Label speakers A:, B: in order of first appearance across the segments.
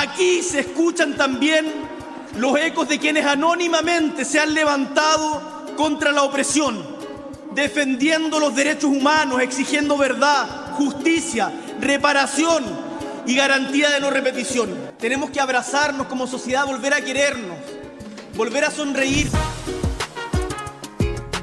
A: Aquí se escuchan también los ecos de quienes anónimamente se han levantado contra la opresión, defendiendo los derechos humanos, exigiendo verdad, justicia, reparación y garantía de no repetición. Tenemos que abrazarnos como sociedad, volver a querernos, volver a sonreír.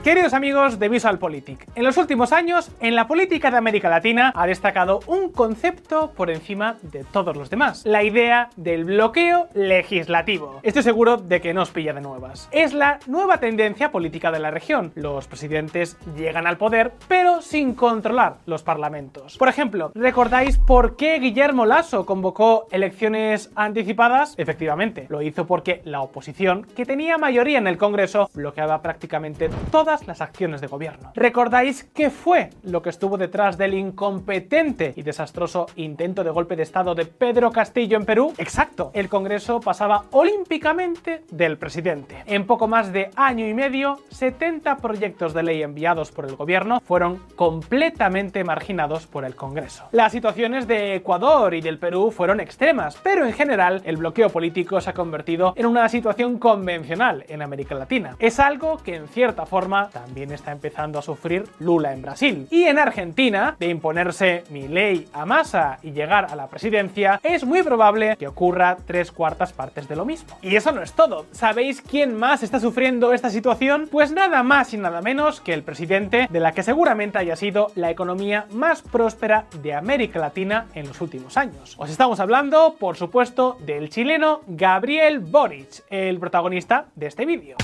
B: Queridos amigos de VisualPolitik, en los últimos años, en la política de América Latina ha destacado un concepto por encima de todos los demás, la idea del bloqueo legislativo. Estoy seguro de que no os pilla de nuevas. Es la nueva tendencia política de la región. Los presidentes llegan al poder, pero sin controlar los parlamentos. Por ejemplo, ¿recordáis por qué Guillermo Lasso convocó elecciones anticipadas? Efectivamente, lo hizo porque la oposición, que tenía mayoría en el Congreso, bloqueaba prácticamente todas las acciones de gobierno. ¿Recordáis qué fue lo que estuvo detrás del incompetente y desastroso intento de golpe de Estado de Pedro Castillo en Perú? Exacto, el Congreso pasaba olímpicamente del presidente. En poco más de año y medio, 70 proyectos de ley enviados por el gobierno fueron completamente marginados por el Congreso. Las situaciones de Ecuador y del Perú fueron extremas, pero en general el bloqueo político se ha convertido en una situación convencional en América Latina. Es algo que en cierta forma también está empezando a sufrir Lula en Brasil. Y en Argentina, de imponerse Milei a Massa y llegar a la presidencia, es muy probable que ocurra tres cuartas partes de lo mismo. Y eso no es todo. ¿Sabéis quién más está sufriendo esta situación? Pues nada más y nada menos que el presidente de la que seguramente haya sido la economía más próspera de América Latina en los últimos años. Os estamos hablando, por supuesto, del chileno Gabriel Boric, el protagonista de este vídeo.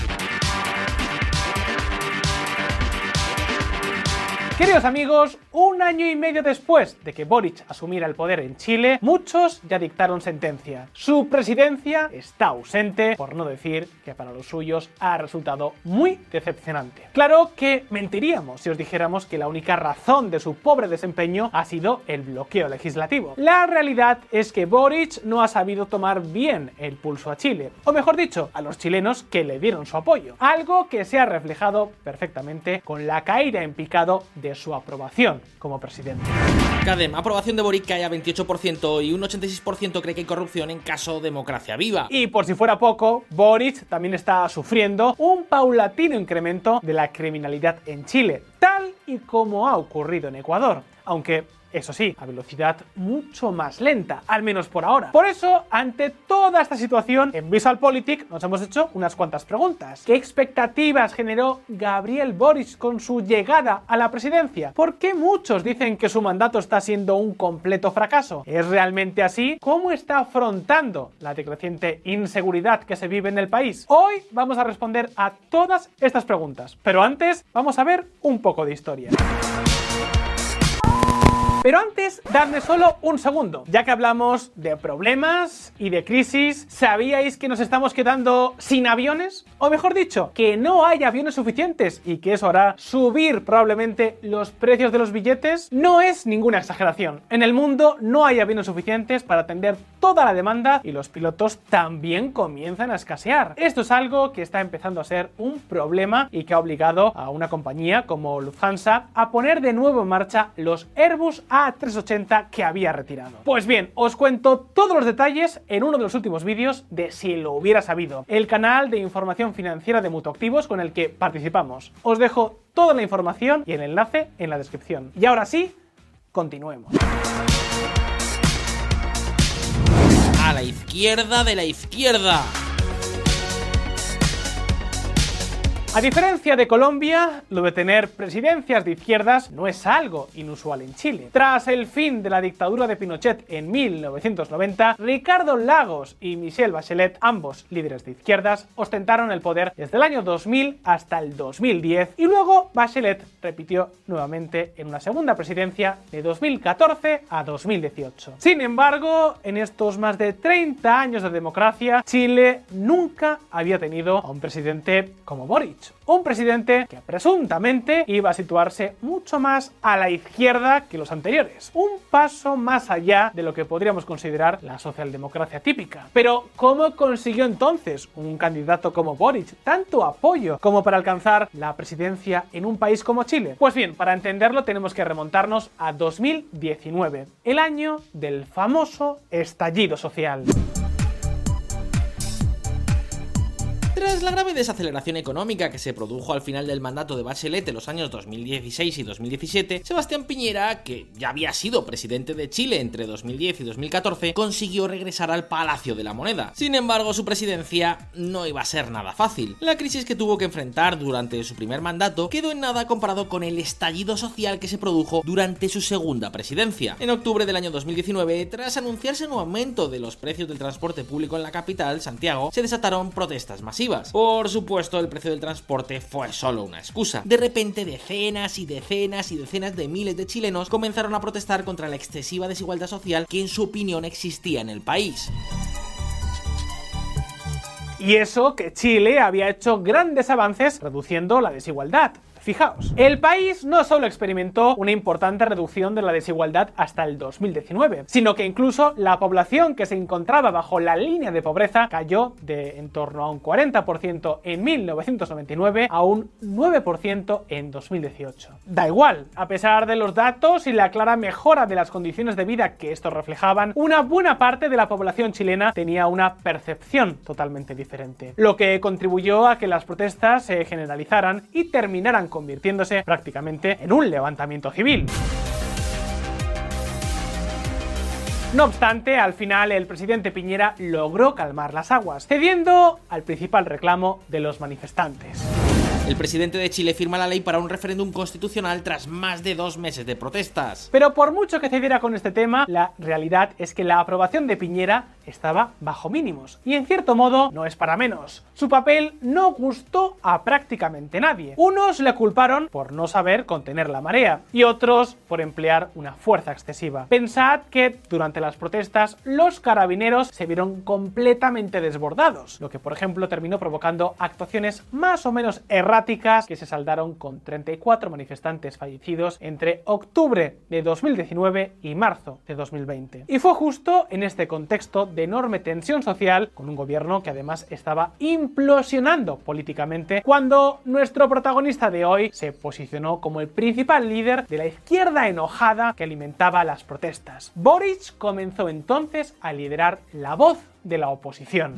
B: Queridos amigos, un año y medio después de que Boric asumiera el poder en Chile, muchos ya dictaron sentencia. Su presidencia está ausente, por no decir que para los suyos ha resultado muy decepcionante. Claro que mentiríamos si os dijéramos que la única razón de su pobre desempeño ha sido el bloqueo legislativo. La realidad es que Boric no ha sabido tomar bien el pulso a Chile, o mejor dicho, a los chilenos que le dieron su apoyo. Algo que se ha reflejado perfectamente con la caída en picado su aprobación como presidente.
C: Cadem, aprobación de Boric cae a 28% y un 86% cree que hay corrupción en caso democracia viva.
B: Y por si fuera poco, Boric también está sufriendo un paulatino incremento de la criminalidad en Chile, tal y como ha ocurrido en Ecuador. Aunque eso sí, a velocidad mucho más lenta, al menos por ahora. Por eso, ante toda esta situación, en VisualPolitik nos hemos hecho unas cuantas preguntas. ¿Qué expectativas generó Gabriel Boric con su llegada a la presidencia? ¿Por qué muchos dicen que su mandato está siendo un completo fracaso? ¿Es realmente así? ¿Cómo está afrontando la decreciente inseguridad que se vive en el país? Hoy vamos a responder a todas estas preguntas, pero antes vamos a ver un poco de historia. Pero antes, dadme solo un segundo. Ya que hablamos de problemas y de crisis, ¿sabíais que nos estamos quedando sin aviones? O mejor dicho, que no hay aviones suficientes y que eso hará subir probablemente los precios de los billetes? No es ninguna exageración. En el mundo no hay aviones suficientes para atender toda la demanda y los pilotos también comienzan a escasear. Esto es algo que está empezando a ser un problema y que ha obligado a una compañía como Lufthansa a poner de nuevo en marcha los Airbus a380 que había retirado. Pues bien, os cuento todos los detalles en uno de los últimos vídeos de Si lo hubiera sabido, el canal de información financiera de Mutuactivos con el que participamos. Os dejo toda la información y el enlace en la descripción. Y ahora sí, continuemos.
C: A la izquierda de la izquierda.
B: A diferencia de Colombia, lo de tener presidencias de izquierdas no es algo inusual en Chile. Tras el fin de la dictadura de Pinochet en 1990, Ricardo Lagos y Michelle Bachelet, ambos líderes de izquierdas, ostentaron el poder desde el año 2000 hasta el 2010 y luego Bachelet repitió nuevamente en una segunda presidencia de 2014 a 2018. Sin embargo, en estos más de 30 años de democracia, Chile nunca había tenido a un presidente como Boric un presidente que presuntamente iba a situarse mucho más a la izquierda que los anteriores. Un paso más allá de lo que podríamos considerar la socialdemocracia típica. Pero, ¿cómo consiguió entonces un candidato como Boric tanto apoyo como para alcanzar la presidencia en un país como Chile? Pues bien, para entenderlo tenemos que remontarnos a 2019, el año del famoso estallido social.
C: Tras la grave desaceleración económica que se produjo al final del mandato de Bachelet en los años 2016 y 2017, Sebastián Piñera, que ya había sido presidente de Chile entre 2010 y 2014, consiguió regresar al Palacio de la Moneda. Sin embargo, su presidencia no iba a ser nada fácil. La crisis que tuvo que enfrentar durante su primer mandato quedó en nada comparado con el estallido social que se produjo durante su segunda presidencia. En octubre del año 2019, tras anunciarse un aumento de los precios del transporte público en la capital, Santiago, se desataron protestas masivas por supuesto, el precio del transporte fue solo una excusa. De repente, decenas y decenas y decenas de miles de chilenos comenzaron a protestar contra la excesiva desigualdad social que en su opinión existía en el país.
B: Y eso que Chile había hecho grandes avances reduciendo la desigualdad. Fijaos, el país no solo experimentó una importante reducción de la desigualdad hasta el 2019, sino que incluso la población que se encontraba bajo la línea de pobreza cayó de en torno a un 40% en 1999 a un 9% en 2018. Da igual, a pesar de los datos y la clara mejora de las condiciones de vida que estos reflejaban, una buena parte de la población chilena tenía una percepción totalmente diferente, lo que contribuyó a que las protestas se generalizaran y terminaran convirtiéndose prácticamente en un levantamiento civil. No obstante, al final el presidente Piñera logró calmar las aguas, cediendo al principal reclamo de los manifestantes.
C: El presidente de Chile firma la ley para un referéndum constitucional tras más de dos meses de protestas.
B: Pero por mucho que cediera con este tema, la realidad es que la aprobación de Piñera estaba bajo mínimos. Y en cierto modo no es para menos. Su papel no gustó a prácticamente nadie. Unos le culparon por no saber contener la marea y otros por emplear una fuerza excesiva. Pensad que durante las protestas los carabineros se vieron completamente desbordados, lo que por ejemplo terminó provocando actuaciones más o menos erráticas que se saldaron con 34 manifestantes fallecidos entre octubre de 2019 y marzo de 2020. Y fue justo en este contexto de enorme tensión social, con un gobierno que además estaba implosionando políticamente, cuando nuestro protagonista de hoy se posicionó como el principal líder de la izquierda enojada que alimentaba las protestas. Boric comenzó entonces a liderar la voz de la oposición.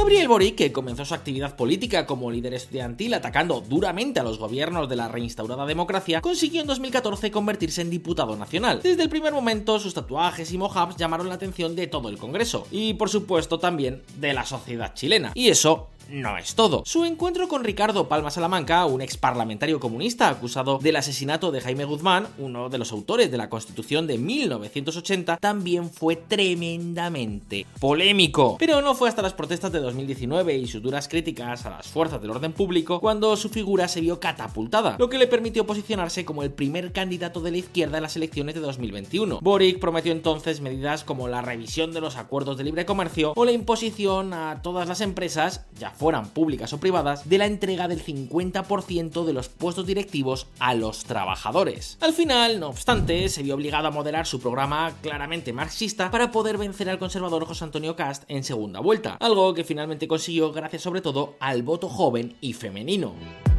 C: Gabriel Boric, que comenzó su actividad política como líder estudiantil atacando duramente a los gobiernos de la reinstaurada democracia, consiguió en 2014 convertirse en diputado nacional. Desde el primer momento, sus tatuajes y mojabs llamaron la atención de todo el Congreso, y por supuesto también de la sociedad chilena. Y eso no es todo. Su encuentro con Ricardo Palma Salamanca, un ex parlamentario comunista acusado del asesinato de Jaime Guzmán, uno de los autores de la Constitución de 1980, también fue tremendamente polémico. Pero no fue hasta las protestas de 2019 y sus duras críticas a las fuerzas del orden público cuando su figura se vio catapultada, lo que le permitió posicionarse como el primer candidato de la izquierda en las elecciones de 2021. Boric prometió entonces medidas como la revisión de los acuerdos de libre comercio o la imposición a todas las empresas, ya fueran públicas o privadas, de la entrega del 50% de los puestos directivos a los trabajadores. Al final, no obstante, se vio obligado a moderar su programa claramente marxista para poder vencer al conservador José Antonio Cast en segunda vuelta, algo que finalmente consiguió gracias sobre todo al voto joven y femenino.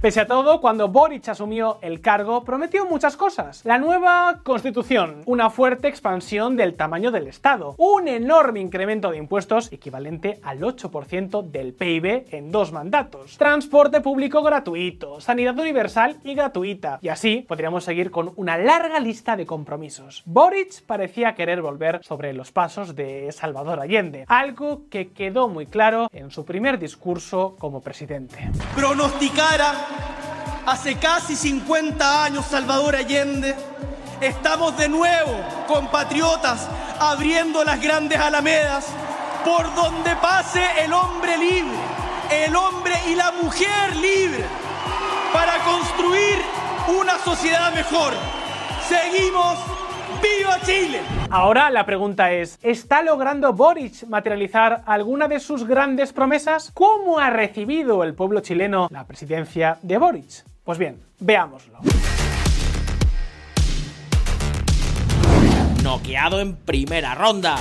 B: Pese a todo, cuando Boric asumió el cargo, prometió muchas cosas. La nueva constitución, una fuerte expansión del tamaño del Estado, un enorme incremento de impuestos equivalente al 8% del PIB en dos mandatos, transporte público gratuito, sanidad universal y gratuita, y así podríamos seguir con una larga lista de compromisos. Boric parecía querer volver sobre los pasos de Salvador Allende, algo que quedó muy claro en su primer discurso como presidente.
A: Pronosticara hace casi 50 años Salvador Allende, estamos de nuevo, compatriotas, abriendo las grandes alamedas por donde pase el hombre libre, el hombre y la mujer libre, para construir una sociedad mejor. Seguimos ¡Viva Chile!
B: Ahora la pregunta es, ¿está logrando Boric materializar alguna de sus grandes promesas? ¿Cómo ha recibido el pueblo chileno la presidencia de Boric? Pues bien, veámoslo.
C: Noqueado en primera ronda.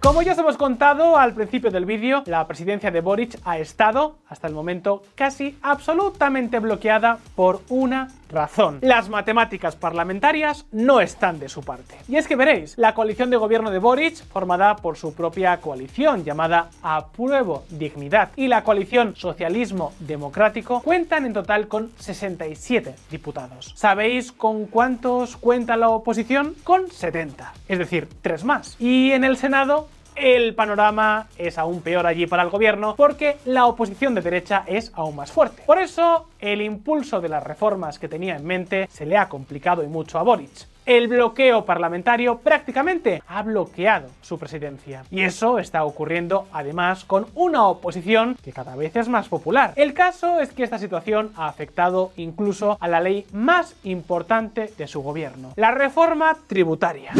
B: Como ya os hemos contado al principio del vídeo, la presidencia de Boric ha estado, hasta el momento, casi absolutamente bloqueada por una razón. Las matemáticas parlamentarias no están de su parte. Y es que veréis, la coalición de gobierno de Boric, formada por su propia coalición llamada Apruebo Dignidad y la coalición Socialismo Democrático, cuentan en total con 67 diputados. ¿Sabéis con cuántos cuenta la oposición? Con 70, es decir, tres más. Y en el Senado el panorama es aún peor allí para el gobierno porque la oposición de derecha es aún más fuerte. Por eso, el impulso de las reformas que tenía en mente se le ha complicado y mucho a Boric el bloqueo parlamentario prácticamente ha bloqueado su presidencia. Y eso está ocurriendo además con una oposición que cada vez es más popular. El caso es que esta situación ha afectado incluso a la ley más importante de su gobierno, la reforma tributaria.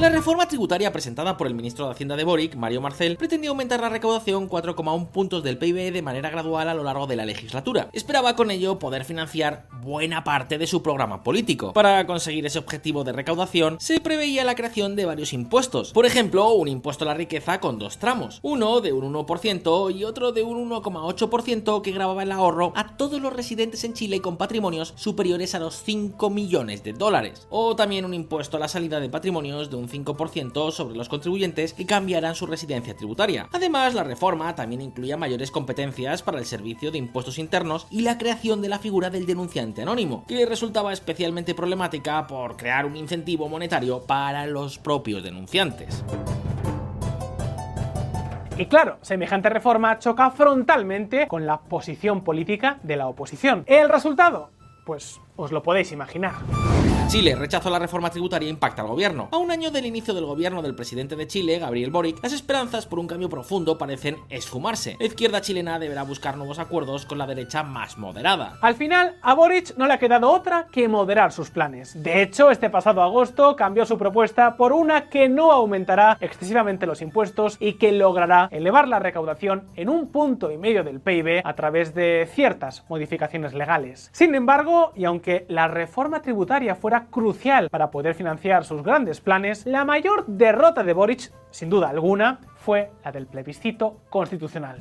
C: La reforma tributaria presentada por el ministro de Hacienda de Boric, Mario Marcel, pretendía aumentar la recaudación 4,1 puntos del PIB de manera gradual a lo largo de la legislatura. Esperaba con ello poder financiar buena parte de su programa político. Para conseguir ese objetivo de recaudación, se preveía la creación de varios impuestos. Por ejemplo, un impuesto a la riqueza con dos tramos, uno de un 1% y otro de un 1,8% que grababa el ahorro a todos los residentes en Chile con patrimonios superiores a los 5 millones de dólares. O también un impuesto a la salida de patrimonios de un 5% sobre los contribuyentes que cambiarán su residencia tributaria. Además, la reforma también incluía mayores competencias para el servicio de impuestos internos y la creación de la figura del denunciante anónimo, que resultaba especialmente problemática por crear un incentivo monetario para los propios denunciantes.
B: Y claro, semejante reforma choca frontalmente con la posición política de la oposición. ¿El resultado? Pues os lo podéis imaginar.
C: Chile rechazó la reforma tributaria e impacta al gobierno. A un año del inicio del gobierno del presidente de Chile, Gabriel Boric, las esperanzas por un cambio profundo parecen esfumarse. La izquierda chilena deberá buscar nuevos acuerdos con la derecha más moderada.
B: Al final, a Boric no le ha quedado otra que moderar sus planes. De hecho, este pasado agosto cambió su propuesta por una que no aumentará excesivamente los impuestos y que logrará elevar la recaudación en un punto y medio del PIB a través de ciertas modificaciones legales. Sin embargo, y aunque la reforma tributaria fuera crucial para poder financiar sus grandes planes, la mayor derrota de Boric, sin duda alguna, fue la del plebiscito constitucional.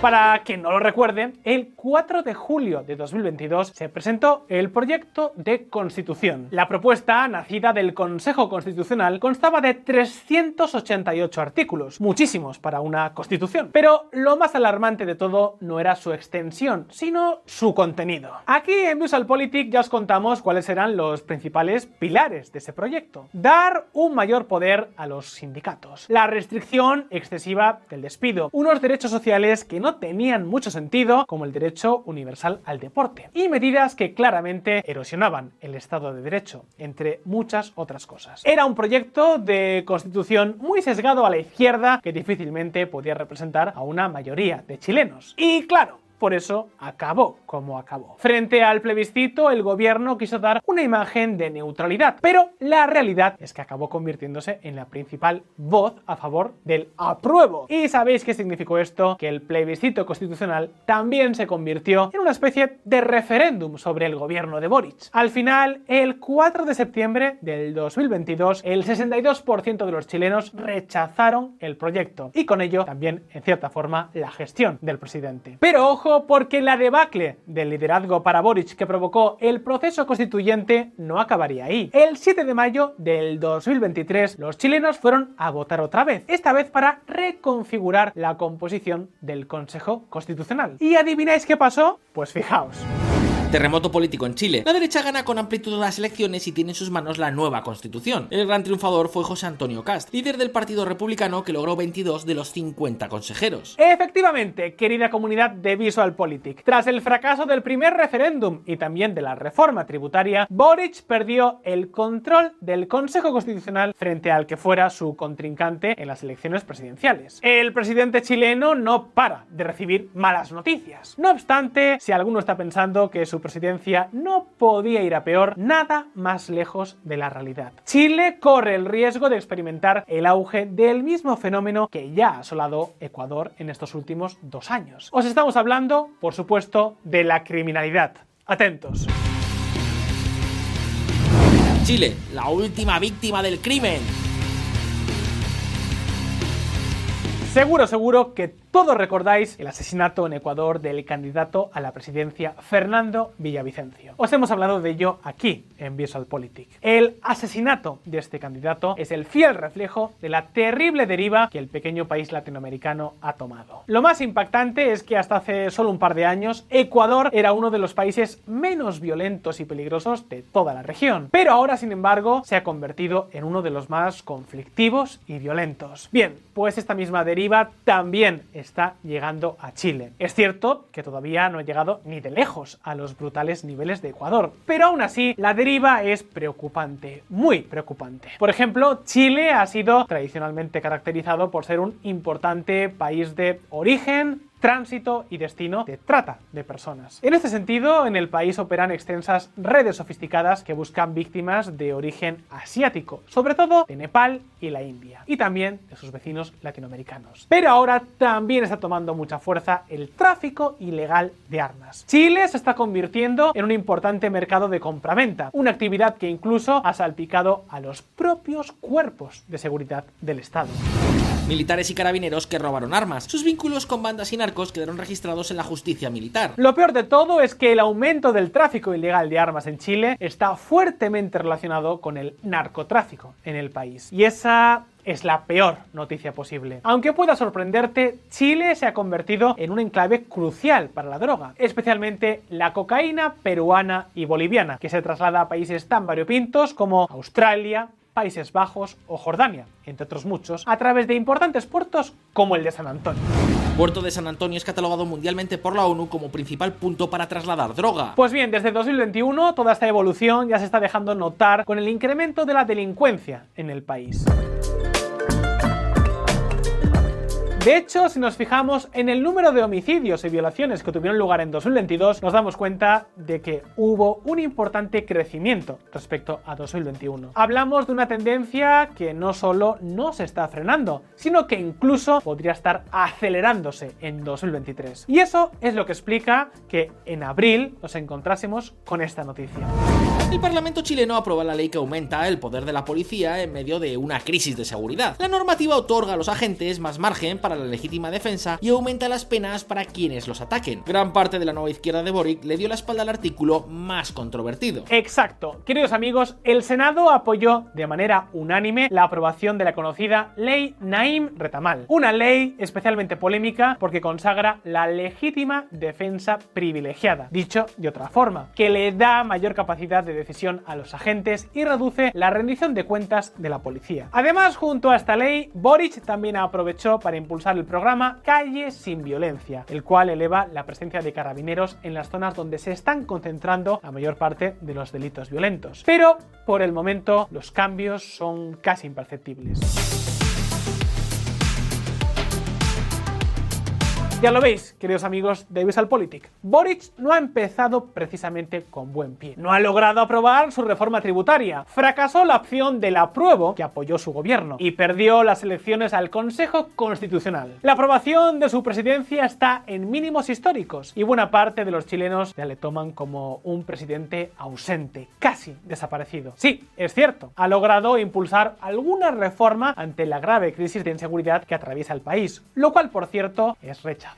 B: Para quien no lo recuerde, el 4 de julio de 2022 se presentó el proyecto de constitución. La propuesta, nacida del Consejo Constitucional, constaba de 388 artículos, muchísimos para una constitución. Pero lo más alarmante de todo no era su extensión, sino su contenido. Aquí en Politik ya os contamos cuáles eran los principales pilares de ese proyecto. Dar un mayor poder a los sindicatos, la restricción excesiva del despido, unos derechos sociales que no tenían mucho sentido, como el derecho universal al deporte, y medidas que claramente erosionaban el Estado de Derecho, entre muchas otras cosas. Era un proyecto de constitución muy sesgado a la izquierda que difícilmente podía representar a una mayoría de chilenos. Y claro, por eso acabó como acabó. Frente al plebiscito, el gobierno quiso dar una imagen de neutralidad, pero la realidad es que acabó convirtiéndose en la principal voz a favor del apruebo. ¿Y sabéis qué significó esto? Que el plebiscito constitucional también se convirtió en una especie de referéndum sobre el gobierno de Boric. Al final, el 4 de septiembre del 2022, el 62% de los chilenos rechazaron el proyecto y con ello también, en cierta forma, la gestión del presidente. Pero ojo, porque la debacle del liderazgo para Boric que provocó el proceso constituyente no acabaría ahí. El 7 de mayo del 2023 los chilenos fueron a votar otra vez, esta vez para reconfigurar la composición del Consejo Constitucional. ¿Y adivináis qué pasó? Pues fijaos.
C: Terremoto político en Chile. La derecha gana con amplitud las elecciones y tiene en sus manos la nueva constitución. El gran triunfador fue José Antonio Cast, líder del Partido Republicano que logró 22 de los 50 consejeros.
B: Efectivamente, querida comunidad de VisualPolitik, tras el fracaso del primer referéndum y también de la reforma tributaria, Boric perdió el control del Consejo Constitucional frente al que fuera su contrincante en las elecciones presidenciales. El presidente chileno no para de recibir malas noticias. No obstante, si alguno está pensando que su presidencia no podía ir a peor, nada más lejos de la realidad. Chile corre el riesgo de experimentar el auge del mismo fenómeno que ya ha asolado Ecuador en estos últimos dos años. Os estamos hablando, por supuesto, de la criminalidad. Atentos.
C: Chile, la última víctima del crimen.
B: Seguro, seguro que todos recordáis el asesinato en Ecuador del candidato a la presidencia Fernando Villavicencio. Os hemos hablado de ello aquí en Visualpolitik. El asesinato de este candidato es el fiel reflejo de la terrible deriva que el pequeño país latinoamericano ha tomado. Lo más impactante es que hasta hace solo un par de años Ecuador era uno de los países menos violentos y peligrosos de toda la región, pero ahora sin embargo se ha convertido en uno de los más conflictivos y violentos. Bien, pues esta misma deriva también está llegando a Chile. Es cierto que todavía no ha llegado ni de lejos a los brutales niveles de Ecuador, pero aún así la deriva es preocupante, muy preocupante. Por ejemplo, Chile ha sido tradicionalmente caracterizado por ser un importante país de origen, tránsito y destino de trata de personas. En este sentido, en el país operan extensas redes sofisticadas que buscan víctimas de origen asiático, sobre todo de Nepal y la India, y también de sus vecinos latinoamericanos. Pero ahora también está tomando mucha fuerza el tráfico ilegal de armas. Chile se está convirtiendo en un importante mercado de compraventa, una actividad que incluso ha salpicado a los propios cuerpos de seguridad del Estado
C: militares y carabineros que robaron armas. Sus vínculos con bandas y narcos quedaron registrados en la justicia militar.
B: Lo peor de todo es que el aumento del tráfico ilegal de armas en Chile está fuertemente relacionado con el narcotráfico en el país. Y esa es la peor noticia posible. Aunque pueda sorprenderte, Chile se ha convertido en un enclave crucial para la droga, especialmente la cocaína peruana y boliviana, que se traslada a países tan variopintos como Australia, Países Bajos o Jordania, entre otros muchos, a través de importantes puertos como el de San Antonio.
C: Puerto de San Antonio es catalogado mundialmente por la ONU como principal punto para trasladar droga.
B: Pues bien, desde 2021 toda esta evolución ya se está dejando notar con el incremento de la delincuencia en el país. De hecho, si nos fijamos en el número de homicidios y violaciones que tuvieron lugar en 2022, nos damos cuenta de que hubo un importante crecimiento respecto a 2021. Hablamos de una tendencia que no solo no se está frenando, sino que incluso podría estar acelerándose en 2023. Y eso es lo que explica que en abril nos encontrásemos con esta noticia.
C: El Parlamento chileno aprueba la ley que aumenta el poder de la policía en medio de una crisis de seguridad. La normativa otorga a los agentes más margen para la legítima defensa y aumenta las penas para quienes los ataquen. Gran parte de la nueva izquierda de Boric le dio la espalda al artículo más controvertido.
B: Exacto. Queridos amigos, el Senado apoyó de manera unánime la aprobación de la conocida Ley Naim Retamal. Una ley especialmente polémica porque consagra la legítima defensa privilegiada. Dicho de otra forma, que le da mayor capacidad de decisión a los agentes y reduce la rendición de cuentas de la policía. Además, junto a esta ley, Boric también aprovechó para impulsar el programa Calle sin Violencia, el cual eleva la presencia de carabineros en las zonas donde se están concentrando la mayor parte de los delitos violentos. Pero, por el momento, los cambios son casi imperceptibles. Ya lo veis, queridos amigos de VisualPolitik. Boric no ha empezado precisamente con buen pie. No ha logrado aprobar su reforma tributaria. Fracasó la opción del apruebo que apoyó su gobierno y perdió las elecciones al Consejo Constitucional. La aprobación de su presidencia está en mínimos históricos y buena parte de los chilenos ya le toman como un presidente ausente, casi desaparecido. Sí, es cierto, ha logrado impulsar alguna reforma ante la grave crisis de inseguridad que atraviesa el país, lo cual por cierto es rechazado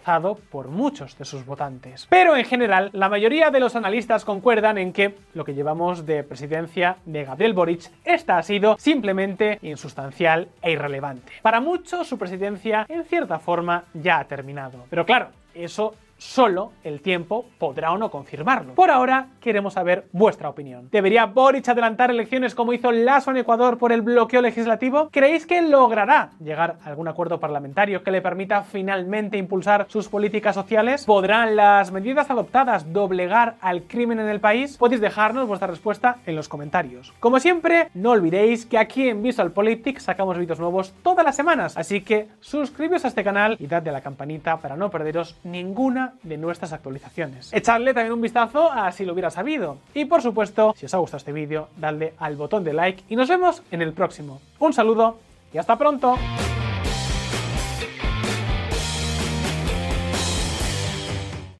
B: por muchos de sus votantes. Pero en general, la mayoría de los analistas concuerdan en que lo que llevamos de presidencia de Gabriel Boric, esta ha sido simplemente insustancial e irrelevante. Para muchos, su presidencia, en cierta forma, ya ha terminado. Pero claro, eso Solo el tiempo podrá o no confirmarlo. Por ahora, queremos saber vuestra opinión. ¿Debería Boric adelantar elecciones como hizo Lasso en Ecuador por el bloqueo legislativo? ¿Creéis que logrará llegar a algún acuerdo parlamentario que le permita finalmente impulsar sus políticas sociales? ¿Podrán las medidas adoptadas doblegar al crimen en el país? Podéis dejarnos vuestra respuesta en los comentarios. Como siempre, no olvidéis que aquí en Visual Politics sacamos vídeos nuevos todas las semanas, así que suscribíos a este canal y dadle a la campanita para no perderos ninguna de nuestras actualizaciones. Echadle también un vistazo a si lo hubiera sabido. Y por supuesto, si os ha gustado este vídeo, dadle al botón de like y nos vemos en el próximo. Un saludo y hasta pronto.